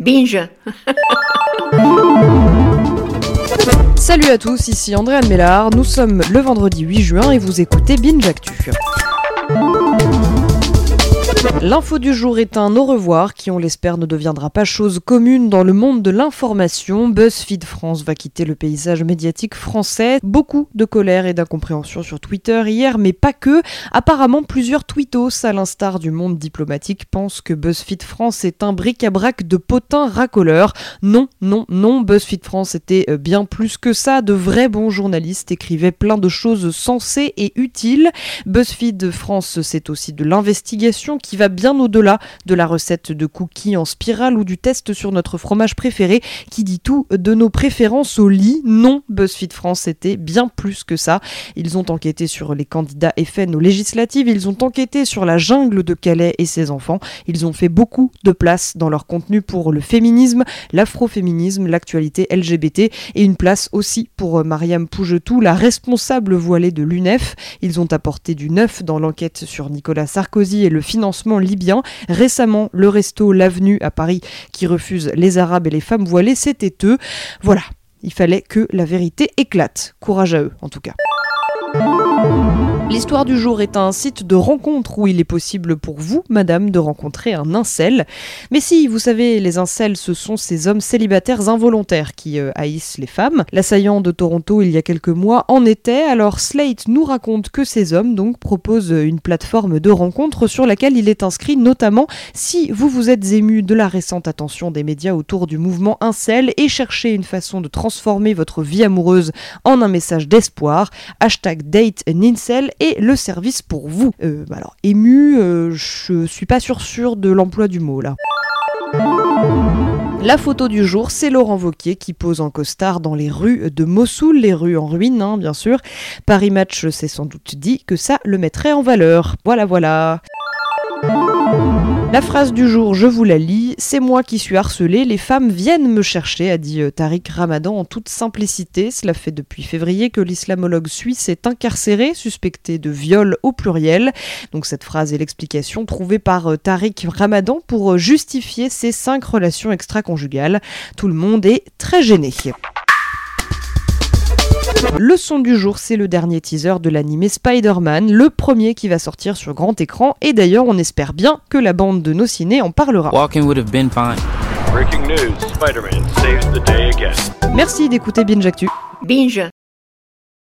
Binge Salut à tous, ici Andréane Mélard, nous sommes le vendredi 8 juin et vous écoutez Binge Actu. L'info du jour est un au revoir qui, on l'espère, ne deviendra pas chose commune dans le monde de l'information. BuzzFeed France va quitter le paysage médiatique français. Beaucoup de colère et d'incompréhension sur Twitter hier, mais pas que. Apparemment, plusieurs tweetos, à l'instar du monde diplomatique, pensent que BuzzFeed France est un bric-à-brac de potins racoleurs. Non, non, non, BuzzFeed France était euh, bien plus que ça. De vrais bons journalistes écrivaient plein de choses sensées et utiles. BuzzFeed France, c'est aussi de l'investigation qui va bien au-delà de la recette de cookies en spirale ou du test sur notre fromage préféré qui dit tout de nos préférences au lit. Non, BuzzFeed France était bien plus que ça. Ils ont enquêté sur les candidats FN aux législatives, ils ont enquêté sur la jungle de Calais et ses enfants, ils ont fait beaucoup de place dans leur contenu pour le féminisme, l'afroféminisme, l'actualité LGBT et une place aussi pour Mariam Pougetou, la responsable voilée de l'UNEF. Ils ont apporté du neuf dans l'enquête sur Nicolas Sarkozy et le financement libyen. Récemment, le resto L'Avenue à Paris qui refuse les Arabes et les femmes voilées, c'était eux. Voilà, il fallait que la vérité éclate. Courage à eux, en tout cas. L'histoire du jour est un site de rencontre où il est possible pour vous, madame, de rencontrer un incel. Mais si, vous savez, les incels, ce sont ces hommes célibataires involontaires qui euh, haïssent les femmes. L'assaillant de Toronto il y a quelques mois en était, alors Slate nous raconte que ces hommes donc proposent une plateforme de rencontre sur laquelle il est inscrit notamment si vous vous êtes ému de la récente attention des médias autour du mouvement incel et cherchez une façon de transformer votre vie amoureuse en un message d'espoir, hashtag date et le service pour vous. Euh, alors, ému, euh, je suis pas sûr sûr de l'emploi du mot là. La photo du jour, c'est Laurent Vauquier qui pose en costard dans les rues de Mossoul, les rues en ruine, hein, bien sûr. Paris Match s'est sans doute dit que ça le mettrait en valeur. Voilà, voilà. La phrase du jour, je vous la lis. C'est moi qui suis harcelé, les femmes viennent me chercher, a dit euh, Tariq Ramadan en toute simplicité. Cela fait depuis février que l'islamologue suisse est incarcéré, suspecté de viol au pluriel. Donc cette phrase est l'explication trouvée par euh, Tariq Ramadan pour euh, justifier ses cinq relations extra-conjugales. Tout le monde est très gêné. Le son du jour, c'est le dernier teaser de l'animé Spider-Man, le premier qui va sortir sur grand écran, et d'ailleurs on espère bien que la bande de nos ciné en parlera. Merci d'écouter Binge Actu. Binge